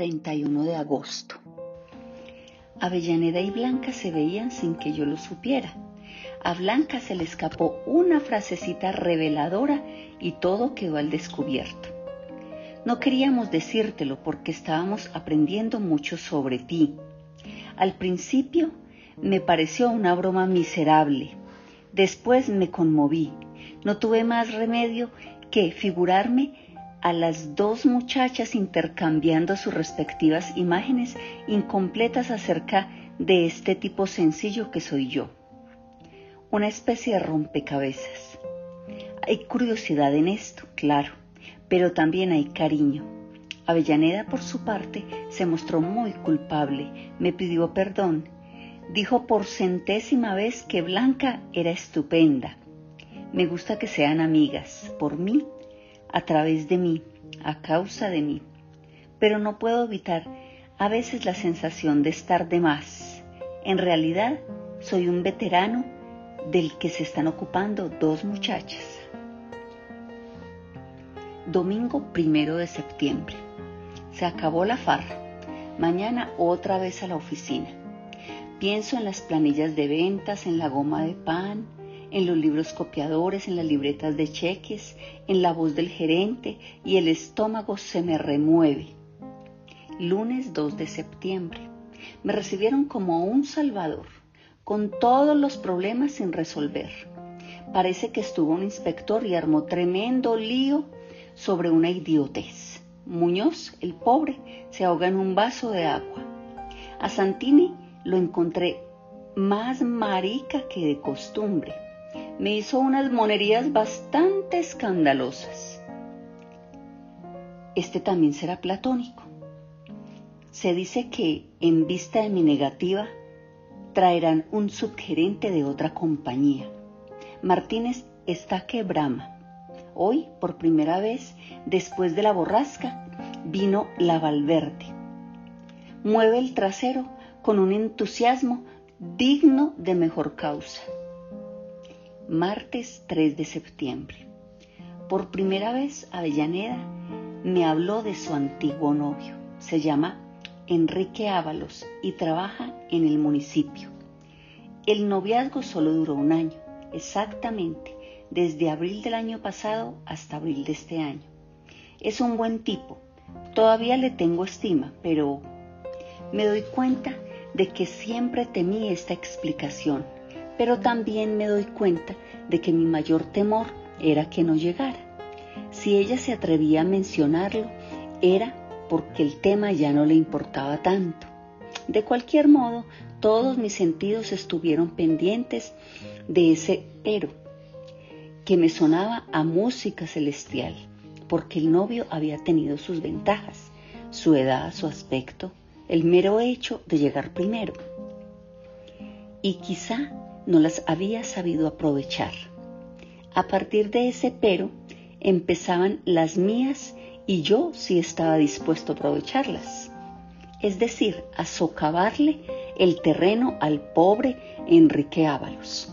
31 de agosto. Avellaneda y Blanca se veían sin que yo lo supiera. A Blanca se le escapó una frasecita reveladora y todo quedó al descubierto. No queríamos decírtelo porque estábamos aprendiendo mucho sobre ti. Al principio me pareció una broma miserable. Después me conmoví. No tuve más remedio que figurarme a las dos muchachas intercambiando sus respectivas imágenes incompletas acerca de este tipo sencillo que soy yo. Una especie de rompecabezas. Hay curiosidad en esto, claro, pero también hay cariño. Avellaneda, por su parte, se mostró muy culpable, me pidió perdón, dijo por centésima vez que Blanca era estupenda. Me gusta que sean amigas, por mí a través de mí, a causa de mí. Pero no puedo evitar a veces la sensación de estar de más. En realidad, soy un veterano del que se están ocupando dos muchachas. Domingo primero de septiembre. Se acabó la farra. Mañana otra vez a la oficina. Pienso en las planillas de ventas, en la goma de pan, en los libros copiadores, en las libretas de cheques, en la voz del gerente y el estómago se me remueve. Lunes 2 de septiembre. Me recibieron como un salvador, con todos los problemas sin resolver. Parece que estuvo un inspector y armó tremendo lío sobre una idiotez. Muñoz, el pobre, se ahoga en un vaso de agua. A Santini lo encontré más marica que de costumbre me hizo unas monerías bastante escandalosas. Este también será platónico. Se dice que, en vista de mi negativa, traerán un subgerente de otra compañía. Martínez está que brama. Hoy, por primera vez, después de la borrasca, vino la Valverde. Mueve el trasero con un entusiasmo digno de mejor causa martes 3 de septiembre. Por primera vez Avellaneda me habló de su antiguo novio. Se llama Enrique Ábalos y trabaja en el municipio. El noviazgo solo duró un año, exactamente, desde abril del año pasado hasta abril de este año. Es un buen tipo, todavía le tengo estima, pero me doy cuenta de que siempre temí esta explicación pero también me doy cuenta de que mi mayor temor era que no llegara. Si ella se atrevía a mencionarlo, era porque el tema ya no le importaba tanto. De cualquier modo, todos mis sentidos estuvieron pendientes de ese pero, que me sonaba a música celestial, porque el novio había tenido sus ventajas, su edad, su aspecto, el mero hecho de llegar primero. Y quizá no las había sabido aprovechar. A partir de ese pero empezaban las mías y yo sí estaba dispuesto a aprovecharlas. Es decir, a socavarle el terreno al pobre Enrique Ábalos.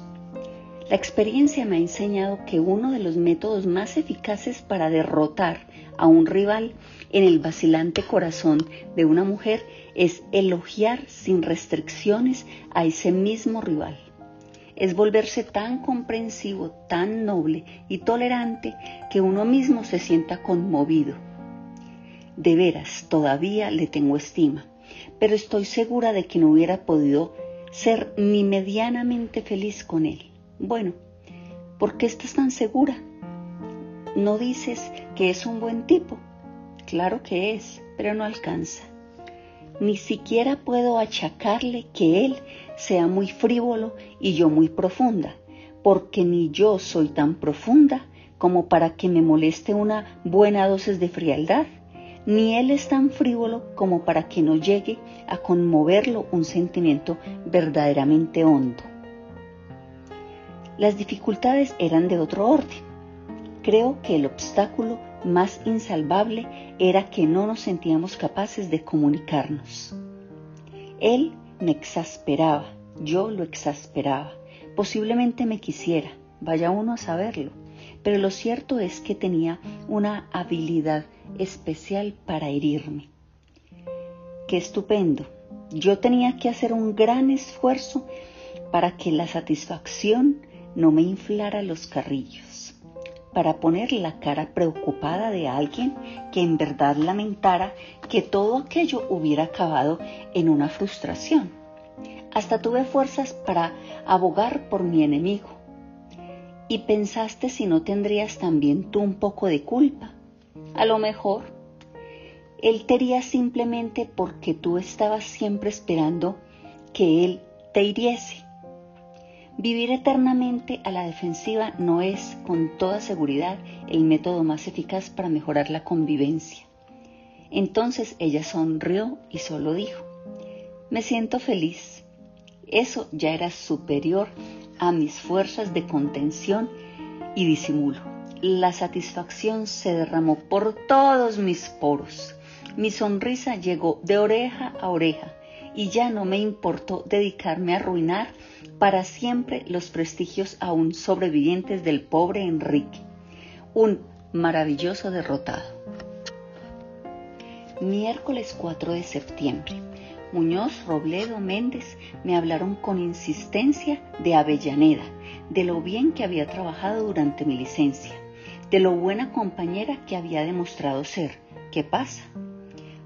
La experiencia me ha enseñado que uno de los métodos más eficaces para derrotar a un rival en el vacilante corazón de una mujer es elogiar sin restricciones a ese mismo rival es volverse tan comprensivo, tan noble y tolerante que uno mismo se sienta conmovido. De veras, todavía le tengo estima, pero estoy segura de que no hubiera podido ser ni medianamente feliz con él. Bueno, ¿por qué estás tan segura? ¿No dices que es un buen tipo? Claro que es, pero no alcanza. Ni siquiera puedo achacarle que él sea muy frívolo y yo muy profunda, porque ni yo soy tan profunda como para que me moleste una buena dosis de frialdad, ni él es tan frívolo como para que no llegue a conmoverlo un sentimiento verdaderamente hondo. Las dificultades eran de otro orden. Creo que el obstáculo más insalvable era que no nos sentíamos capaces de comunicarnos. Él me exasperaba, yo lo exasperaba. Posiblemente me quisiera, vaya uno a saberlo, pero lo cierto es que tenía una habilidad especial para herirme. qué estupendo. Yo tenía que hacer un gran esfuerzo para que la satisfacción no me inflara los carrillos, para poner la cara preocupada de alguien que en verdad lamentara que todo aquello hubiera acabado en una frustración. Hasta tuve fuerzas para abogar por mi enemigo. Y pensaste si no tendrías también tú un poco de culpa. A lo mejor él te iría simplemente porque tú estabas siempre esperando que él te hiriese. Vivir eternamente a la defensiva no es, con toda seguridad, el método más eficaz para mejorar la convivencia. Entonces ella sonrió y solo dijo, me siento feliz. Eso ya era superior a mis fuerzas de contención y disimulo. La satisfacción se derramó por todos mis poros. Mi sonrisa llegó de oreja a oreja y ya no me importó dedicarme a arruinar para siempre los prestigios aún sobrevivientes del pobre Enrique, un maravilloso derrotado. Miércoles 4 de septiembre. Muñoz, Robledo, Méndez me hablaron con insistencia de Avellaneda, de lo bien que había trabajado durante mi licencia, de lo buena compañera que había demostrado ser. ¿Qué pasa?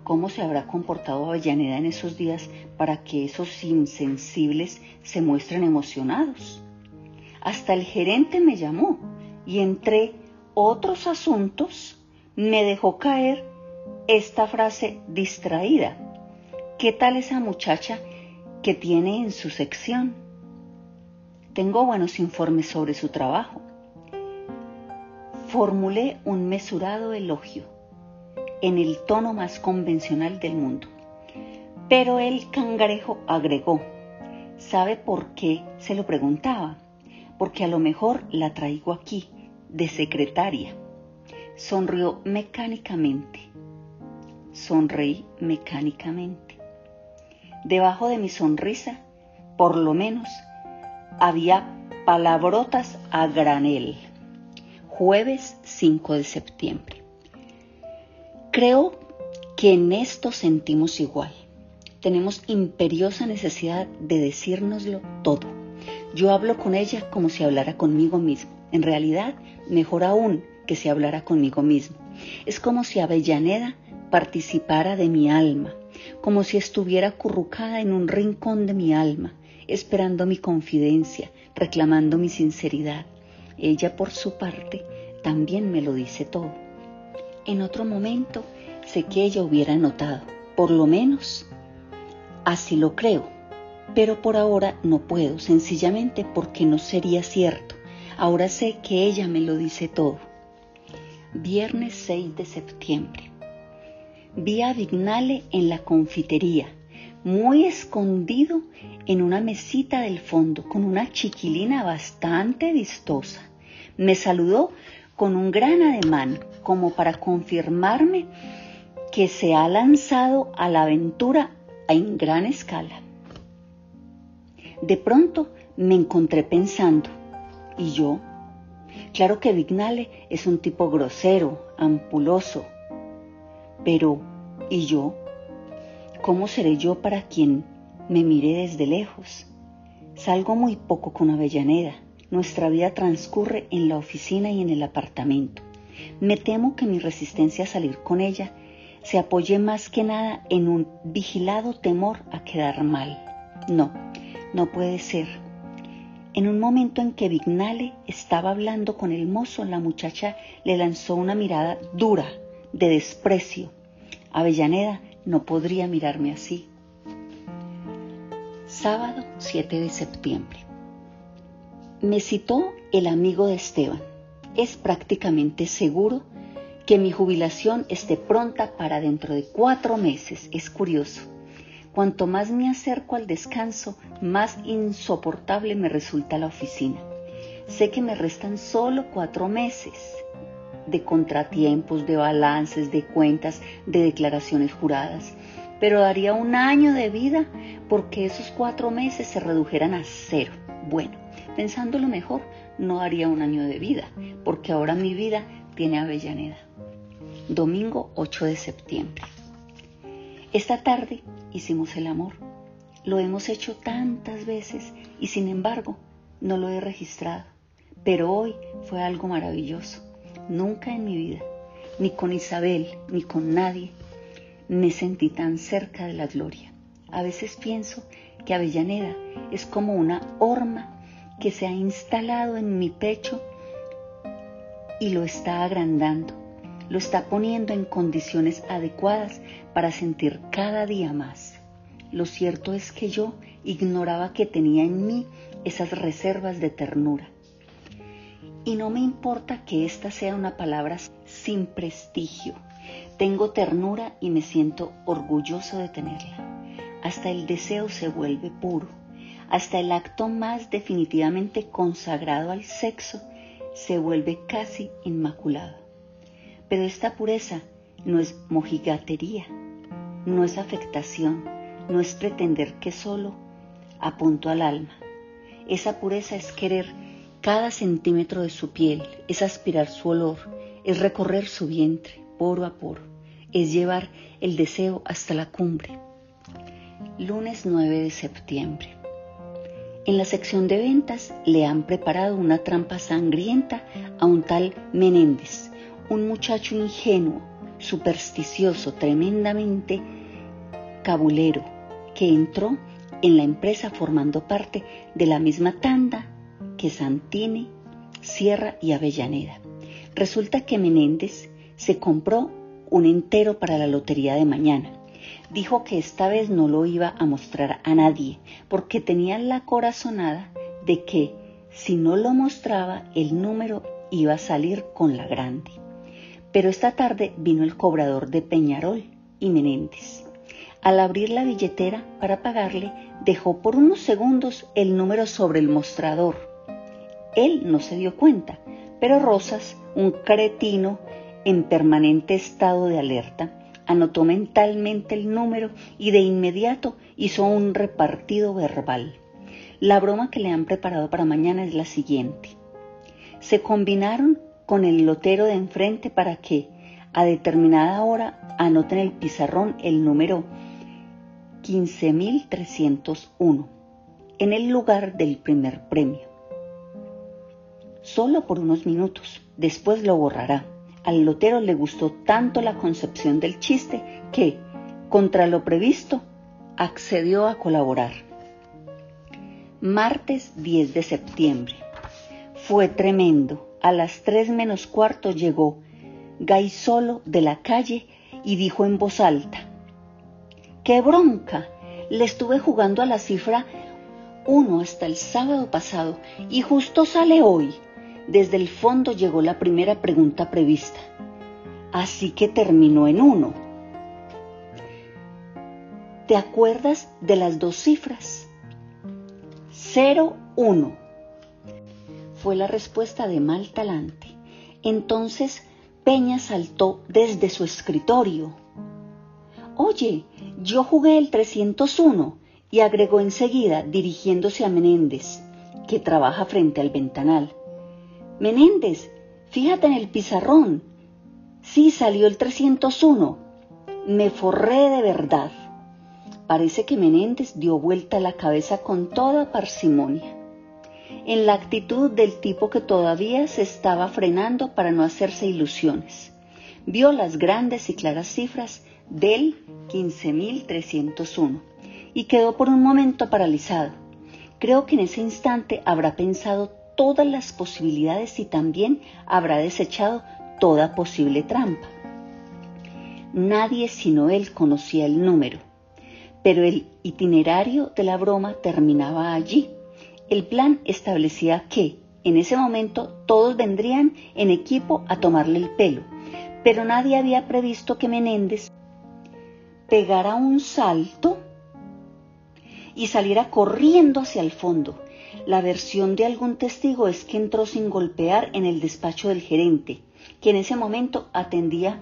¿Cómo se habrá comportado Avellaneda en esos días para que esos insensibles se muestren emocionados? Hasta el gerente me llamó y entre otros asuntos me dejó caer esta frase distraída. ¿Qué tal esa muchacha que tiene en su sección? Tengo buenos informes sobre su trabajo. Formulé un mesurado elogio en el tono más convencional del mundo. Pero el cangrejo agregó, ¿sabe por qué? Se lo preguntaba. Porque a lo mejor la traigo aquí, de secretaria. Sonrió mecánicamente. Sonreí mecánicamente. Debajo de mi sonrisa, por lo menos, había palabrotas a granel. Jueves 5 de septiembre. Creo que en esto sentimos igual. Tenemos imperiosa necesidad de decírnoslo todo. Yo hablo con ella como si hablara conmigo mismo. En realidad, mejor aún que si hablara conmigo mismo. Es como si Avellaneda participara de mi alma, como si estuviera acurrucada en un rincón de mi alma, esperando mi confidencia, reclamando mi sinceridad. Ella, por su parte, también me lo dice todo. En otro momento sé que ella hubiera notado, por lo menos así lo creo, pero por ahora no puedo, sencillamente porque no sería cierto. Ahora sé que ella me lo dice todo. Viernes 6 de septiembre. Vi a Vignale en la confitería, muy escondido en una mesita del fondo, con una chiquilina bastante vistosa. Me saludó con un gran ademán, como para confirmarme que se ha lanzado a la aventura en gran escala. De pronto me encontré pensando, ¿y yo? Claro que Vignale es un tipo grosero, ampuloso, pero ¿y yo? ¿Cómo seré yo para quien me mire desde lejos? Salgo muy poco con Avellaneda. Nuestra vida transcurre en la oficina y en el apartamento. Me temo que mi resistencia a salir con ella se apoye más que nada en un vigilado temor a quedar mal. No, no puede ser. En un momento en que Vignale estaba hablando con el mozo, la muchacha le lanzó una mirada dura, de desprecio. Avellaneda no podría mirarme así. Sábado 7 de septiembre. Me citó el amigo de Esteban es prácticamente seguro que mi jubilación esté pronta para dentro de cuatro meses. Es curioso. Cuanto más me acerco al descanso, más insoportable me resulta la oficina. Sé que me restan solo cuatro meses de contratiempos, de balances, de cuentas, de declaraciones juradas, pero daría un año de vida porque esos cuatro meses se redujeran a cero. Bueno, pensándolo mejor, no haría un año de vida, porque ahora mi vida tiene Avellaneda. Domingo 8 de septiembre. Esta tarde hicimos el amor. Lo hemos hecho tantas veces y sin embargo no lo he registrado. Pero hoy fue algo maravilloso. Nunca en mi vida, ni con Isabel, ni con nadie, me sentí tan cerca de la gloria. A veces pienso que Avellaneda es como una horma que se ha instalado en mi pecho y lo está agrandando, lo está poniendo en condiciones adecuadas para sentir cada día más. Lo cierto es que yo ignoraba que tenía en mí esas reservas de ternura. Y no me importa que esta sea una palabra sin prestigio. Tengo ternura y me siento orgulloso de tenerla. Hasta el deseo se vuelve puro. Hasta el acto más definitivamente consagrado al sexo se vuelve casi inmaculado. Pero esta pureza no es mojigatería, no es afectación, no es pretender que solo apunto al alma. Esa pureza es querer cada centímetro de su piel, es aspirar su olor, es recorrer su vientre poro a poro, es llevar el deseo hasta la cumbre. Lunes 9 de septiembre. En la sección de ventas le han preparado una trampa sangrienta a un tal Menéndez, un muchacho ingenuo, supersticioso, tremendamente cabulero, que entró en la empresa formando parte de la misma tanda que Santini, Sierra y Avellaneda. Resulta que Menéndez se compró un entero para la lotería de mañana dijo que esta vez no lo iba a mostrar a nadie, porque tenía la corazonada de que si no lo mostraba el número iba a salir con la grande. Pero esta tarde vino el cobrador de Peñarol y Menéndez. Al abrir la billetera para pagarle, dejó por unos segundos el número sobre el mostrador. Él no se dio cuenta, pero Rosas, un cretino en permanente estado de alerta, anotó mentalmente el número y de inmediato hizo un repartido verbal. La broma que le han preparado para mañana es la siguiente. Se combinaron con el lotero de enfrente para que a determinada hora anoten el pizarrón el número 15.301 en el lugar del primer premio. Solo por unos minutos, después lo borrará. Al lotero le gustó tanto la concepción del chiste que, contra lo previsto, accedió a colaborar. Martes 10 de septiembre. Fue tremendo. A las tres menos cuarto llegó solo de la calle y dijo en voz alta, ¡Qué bronca! Le estuve jugando a la cifra 1 hasta el sábado pasado y justo sale hoy. Desde el fondo llegó la primera pregunta prevista. Así que terminó en uno. ¿Te acuerdas de las dos cifras? 0-1. Fue la respuesta de mal talante. Entonces Peña saltó desde su escritorio. Oye, yo jugué el 301 y agregó enseguida, dirigiéndose a Menéndez, que trabaja frente al ventanal. Menéndez, fíjate en el pizarrón. Sí, salió el 301. Me forré de verdad. Parece que Menéndez dio vuelta la cabeza con toda parsimonia, en la actitud del tipo que todavía se estaba frenando para no hacerse ilusiones. Vio las grandes y claras cifras del 15.301 y quedó por un momento paralizado. Creo que en ese instante habrá pensado todas las posibilidades y también habrá desechado toda posible trampa. Nadie sino él conocía el número, pero el itinerario de la broma terminaba allí. El plan establecía que, en ese momento, todos vendrían en equipo a tomarle el pelo, pero nadie había previsto que Menéndez pegara un salto y saliera corriendo hacia el fondo la versión de algún testigo es que entró sin golpear en el despacho del gerente, que en ese momento atendía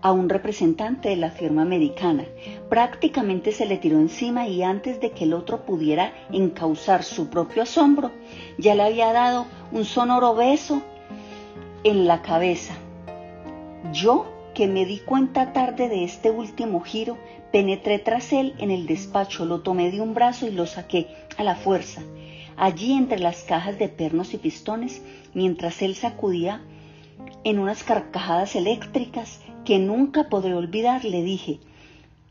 a un representante de la firma americana. Prácticamente se le tiró encima y antes de que el otro pudiera encauzar su propio asombro, ya le había dado un sonoro beso en la cabeza. Yo aunque me di cuenta tarde de este último giro, penetré tras él en el despacho, lo tomé de un brazo y lo saqué a la fuerza. Allí entre las cajas de pernos y pistones, mientras él sacudía en unas carcajadas eléctricas que nunca podré olvidar, le dije,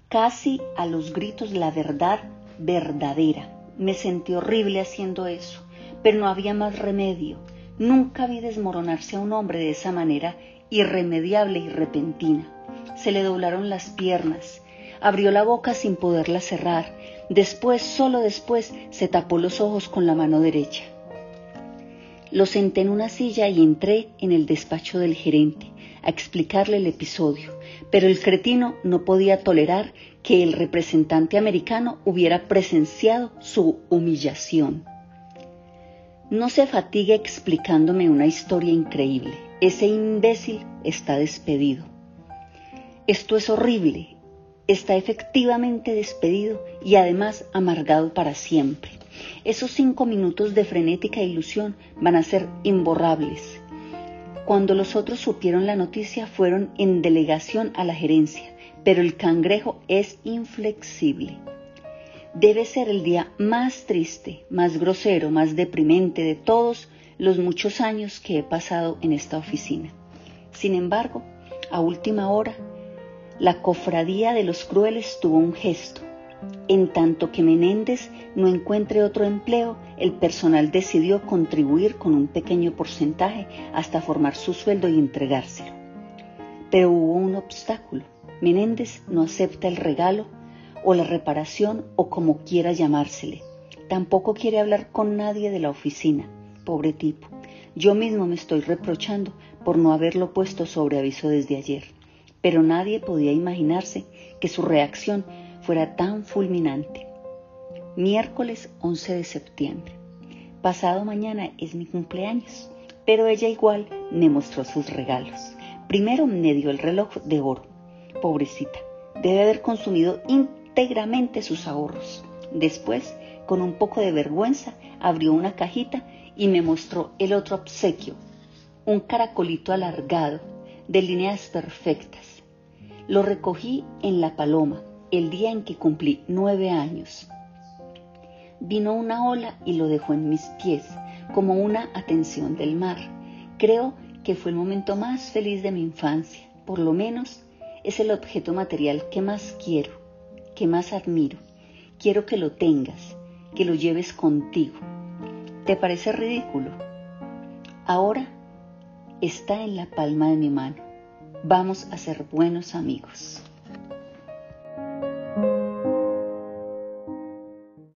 casi a los gritos, la verdad verdadera. Me sentí horrible haciendo eso, pero no había más remedio. Nunca vi desmoronarse a un hombre de esa manera irremediable y repentina. Se le doblaron las piernas, abrió la boca sin poderla cerrar, después, solo después, se tapó los ojos con la mano derecha. Lo senté en una silla y entré en el despacho del gerente a explicarle el episodio, pero el cretino no podía tolerar que el representante americano hubiera presenciado su humillación. No se fatigue explicándome una historia increíble. Ese imbécil está despedido. Esto es horrible. Está efectivamente despedido y además amargado para siempre. Esos cinco minutos de frenética ilusión van a ser imborrables. Cuando los otros supieron la noticia fueron en delegación a la gerencia, pero el cangrejo es inflexible. Debe ser el día más triste, más grosero, más deprimente de todos los muchos años que he pasado en esta oficina. Sin embargo, a última hora, la cofradía de los crueles tuvo un gesto. En tanto que Menéndez no encuentre otro empleo, el personal decidió contribuir con un pequeño porcentaje hasta formar su sueldo y entregárselo. Pero hubo un obstáculo. Menéndez no acepta el regalo o la reparación o como quiera llamársele. Tampoco quiere hablar con nadie de la oficina pobre tipo. Yo mismo me estoy reprochando por no haberlo puesto sobre aviso desde ayer, pero nadie podía imaginarse que su reacción fuera tan fulminante. Miércoles 11 de septiembre. Pasado mañana es mi cumpleaños, pero ella igual me mostró sus regalos. Primero me dio el reloj de oro. Pobrecita, debe haber consumido íntegramente sus ahorros. Después, con un poco de vergüenza, abrió una cajita y me mostró el otro obsequio, un caracolito alargado, de líneas perfectas. Lo recogí en La Paloma, el día en que cumplí nueve años. Vino una ola y lo dejó en mis pies, como una atención del mar. Creo que fue el momento más feliz de mi infancia, por lo menos es el objeto material que más quiero, que más admiro. Quiero que lo tengas, que lo lleves contigo ¿Te parece ridículo? Ahora está en la palma de mi mano. Vamos a ser buenos amigos.